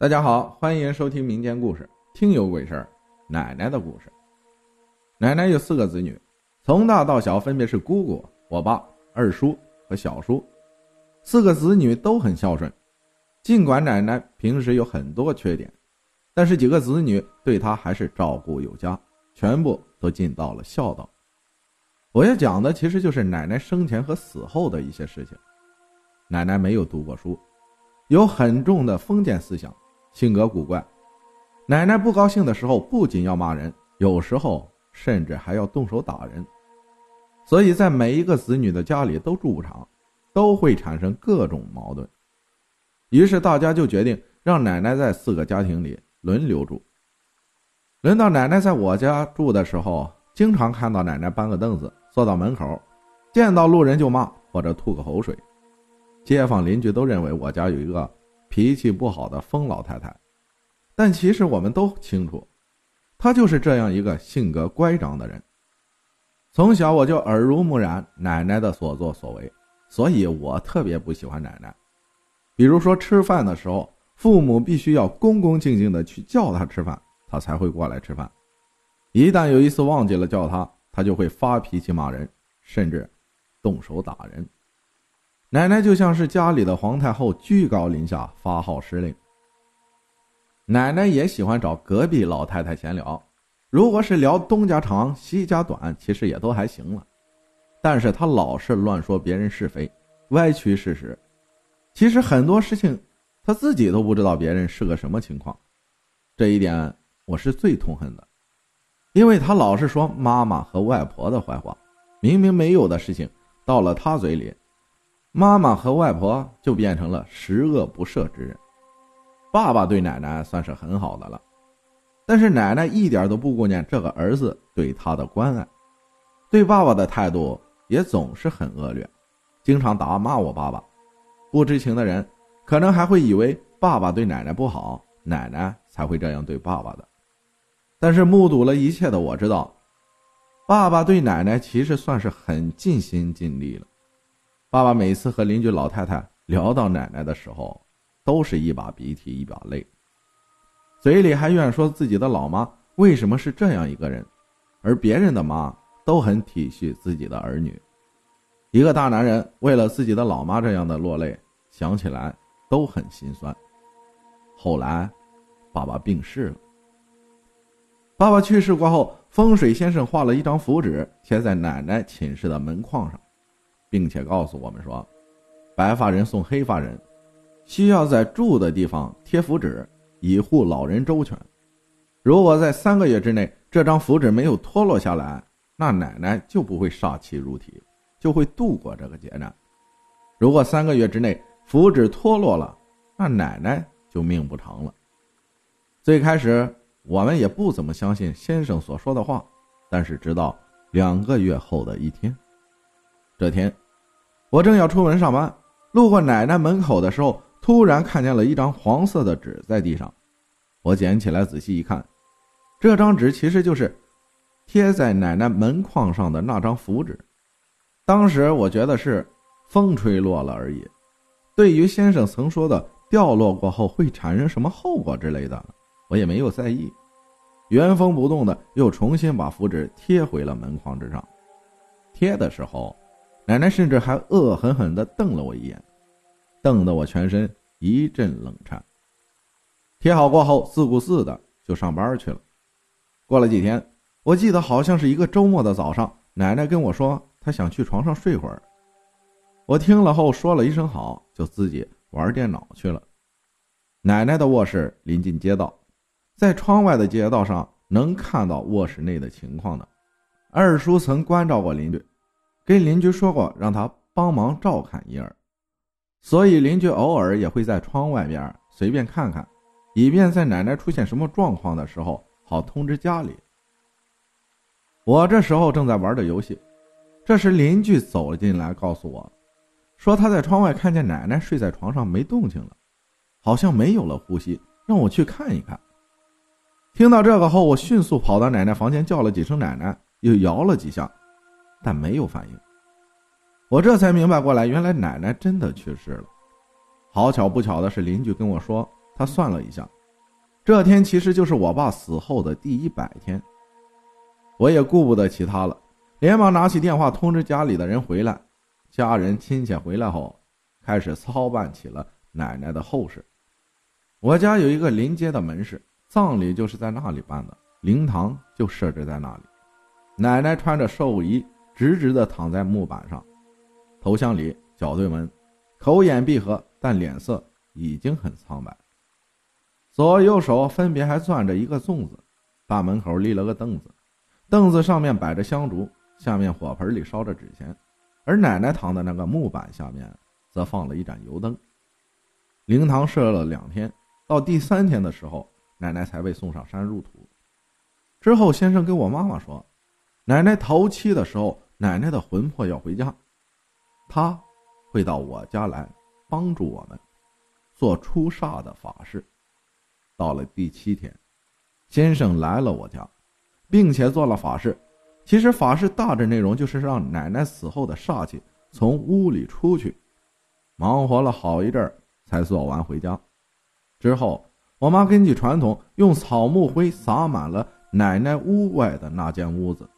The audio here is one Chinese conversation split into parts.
大家好，欢迎收听民间故事《听有鬼事儿》。奶奶的故事。奶奶有四个子女，从大到小分别是姑姑、我爸、二叔和小叔。四个子女都很孝顺，尽管奶奶平时有很多缺点，但是几个子女对她还是照顾有加，全部都尽到了孝道。我要讲的其实就是奶奶生前和死后的一些事情。奶奶没有读过书，有很重的封建思想，性格古怪。奶奶不高兴的时候，不仅要骂人，有时候甚至还要动手打人。所以在每一个子女的家里都住不长，都会产生各种矛盾。于是大家就决定让奶奶在四个家庭里轮流住。轮到奶奶在我家住的时候，经常看到奶奶搬个凳子坐到门口，见到路人就骂或者吐个口水。街坊邻居都认为我家有一个脾气不好的疯老太太。但其实我们都清楚，她就是这样一个性格乖张的人。从小我就耳濡目染奶奶的所作所为，所以我特别不喜欢奶奶。比如说吃饭的时候，父母必须要恭恭敬敬的去叫她吃饭，她才会过来吃饭。一旦有一次忘记了叫她，她就会发脾气骂人，甚至动手打人。奶奶就像是家里的皇太后，居高临下发号施令。奶奶也喜欢找隔壁老太太闲聊，如果是聊东家长西家短，其实也都还行了。但是她老是乱说别人是非，歪曲事实。其实很多事情，她自己都不知道别人是个什么情况。这一点我是最痛恨的，因为她老是说妈妈和外婆的坏话，明明没有的事情，到了她嘴里，妈妈和外婆就变成了十恶不赦之人。爸爸对奶奶算是很好的了，但是奶奶一点都不顾念这个儿子对她的关爱，对爸爸的态度也总是很恶劣，经常打骂我爸爸。不知情的人可能还会以为爸爸对奶奶不好，奶奶才会这样对爸爸的。但是目睹了一切的我知道，爸爸对奶奶其实算是很尽心尽力了。爸爸每次和邻居老太太聊到奶奶的时候，都是一把鼻涕一把泪，嘴里还怨说自己的老妈为什么是这样一个人，而别人的妈都很体恤自己的儿女。一个大男人为了自己的老妈这样的落泪，想起来都很心酸。后来，爸爸病逝了。爸爸去世过后，风水先生画了一张符纸贴在奶奶寝室的门框上，并且告诉我们说：“白发人送黑发人。”需要在住的地方贴符纸，以护老人周全。如果在三个月之内这张符纸没有脱落下来，那奶奶就不会煞气入体，就会度过这个劫难。如果三个月之内符纸脱落了，那奶奶就命不长了。最开始我们也不怎么相信先生所说的话，但是直到两个月后的一天，这天我正要出门上班，路过奶奶门口的时候。突然看见了一张黄色的纸在地上，我捡起来仔细一看，这张纸其实就是贴在奶奶门框上的那张符纸。当时我觉得是风吹落了而已，对于先生曾说的掉落过后会产生什么后果之类的，我也没有在意，原封不动的又重新把符纸贴回了门框之上。贴的时候，奶奶甚至还恶狠狠地瞪了我一眼。瞪得我全身一阵冷颤。贴好过后，自顾自的就上班去了。过了几天，我记得好像是一个周末的早上，奶奶跟我说她想去床上睡会儿。我听了后说了一声好，就自己玩电脑去了。奶奶的卧室临近街道，在窗外的街道上能看到卧室内的情况的。二叔曾关照过邻居，跟邻居说过让他帮忙照看婴儿。所以邻居偶尔也会在窗外边随便看看，以便在奶奶出现什么状况的时候好通知家里。我这时候正在玩着游戏，这时邻居走了进来，告诉我，说他在窗外看见奶奶睡在床上没动静了，好像没有了呼吸，让我去看一看。听到这个后，我迅速跑到奶奶房间叫了几声奶奶，又摇了几下，但没有反应。我这才明白过来，原来奶奶真的去世了。好巧不巧的是，邻居跟我说，他算了一下，这天其实就是我爸死后的第一百天。我也顾不得其他了，连忙拿起电话通知家里的人回来。家人亲戚回来后，开始操办起了奶奶的后事。我家有一个临街的门市，葬礼就是在那里办的，灵堂就设置在那里。奶奶穿着寿衣，直直的躺在木板上，头向里，脚对门，口眼闭合，但脸色已经很苍白。左右手分别还攥着一个粽子，大门口立了个凳子，凳子上面摆着香烛，下面火盆里烧着纸钱，而奶奶躺的那个木板下面则放了一盏油灯。灵堂设了两天，到第三天的时候，奶奶才被送上山入土。之后，先生跟我妈妈说，奶奶头七的时候，奶奶的魂魄要回家，她会到我家来帮助我们做出煞的法事。到了第七天，先生来了我家，并且做了法事。其实法事大致内容就是让奶奶死后的煞气从屋里出去。忙活了好一阵儿，才做完回家。之后，我妈根据传统用草木灰撒满了奶奶屋外的那间屋子。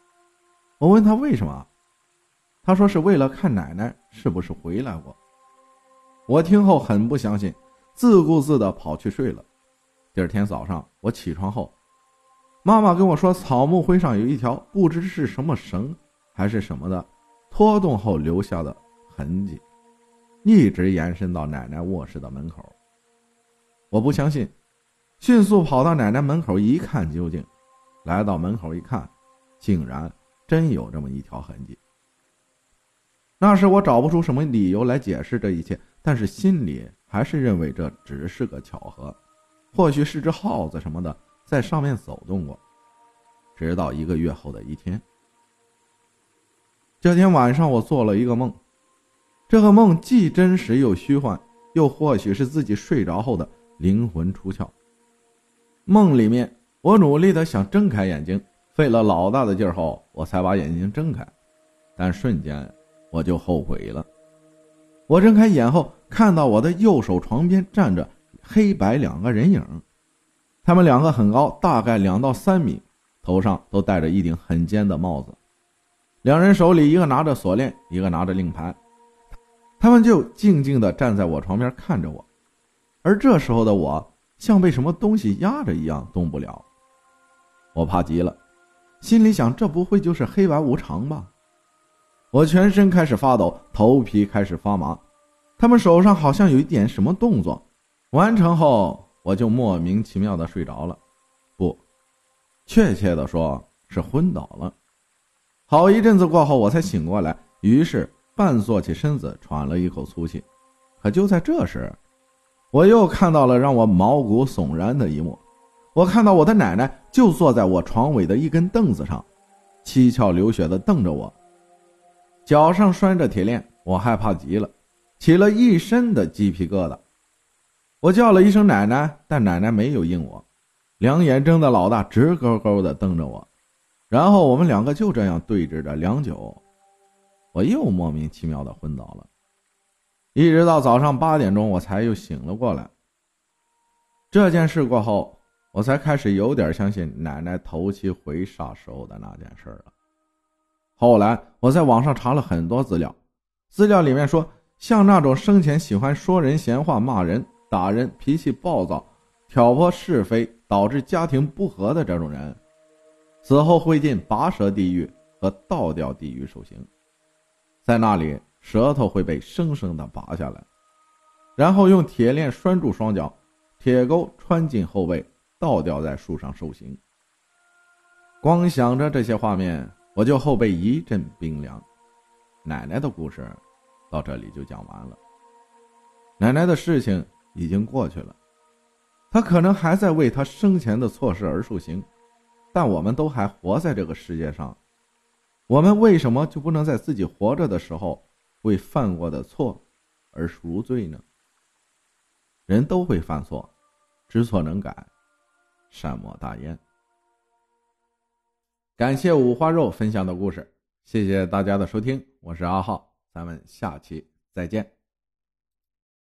我问她为什么，他说是为了看奶奶是不是回来过。我听后很不相信，自顾自的跑去睡了。第二天早上，我起床后，妈妈跟我说，草木灰上有一条不知是什么绳还是什么的，拖动后留下的痕迹，一直延伸到奶奶卧室的门口。我不相信，迅速跑到奶奶门口一看究竟，来到门口一看，竟然真有这么一条痕迹。那时我找不出什么理由来解释这一切，但是心里还是认为这只是个巧合。或许是只耗子什么的在上面走动过，直到一个月后的一天。这天晚上，我做了一个梦，这个梦既真实又虚幻，又或许是自己睡着后的灵魂出窍。梦里面，我努力的想睁开眼睛，费了老大的劲儿后，我才把眼睛睁开，但瞬间我就后悔了。我睁开眼后，看到我的右手床边站着。黑白两个人影，他们两个很高，大概两到三米，头上都戴着一顶很尖的帽子。两人手里一个拿着锁链，一个拿着令牌，他们就静静地站在我床边看着我。而这时候的我，像被什么东西压着一样动不了。我怕极了，心里想：这不会就是黑白无常吧？我全身开始发抖，头皮开始发麻。他们手上好像有一点什么动作。完成后，我就莫名其妙的睡着了，不，确切的说是昏倒了。好一阵子过后，我才醒过来，于是半坐起身子，喘了一口粗气。可就在这时，我又看到了让我毛骨悚然的一幕：我看到我的奶奶就坐在我床尾的一根凳子上，七窍流血的瞪着我，脚上拴着铁链。我害怕极了，起了一身的鸡皮疙瘩。我叫了一声“奶奶”，但奶奶没有应我，两眼睁得老大，直勾勾的瞪着我。然后我们两个就这样对峙着良久，我又莫名其妙的昏倒了，一直到早上八点钟，我才又醒了过来。这件事过后，我才开始有点相信奶奶头七回煞时候的那件事了。后来我在网上查了很多资料，资料里面说，像那种生前喜欢说人闲话、骂人。打人、脾气暴躁、挑拨是非，导致家庭不和的这种人，死后会进拔舌地狱和倒吊地狱受刑，在那里舌头会被生生的拔下来，然后用铁链拴住双脚，铁钩穿进后背，倒吊在树上受刑。光想着这些画面，我就后背一阵冰凉。奶奶的故事到这里就讲完了。奶奶的事情。已经过去了，她可能还在为她生前的错事而受刑，但我们都还活在这个世界上，我们为什么就不能在自己活着的时候为犯过的错而赎罪呢？人都会犯错，知错能改，善莫大焉。感谢五花肉分享的故事，谢谢大家的收听，我是阿浩，咱们下期再见。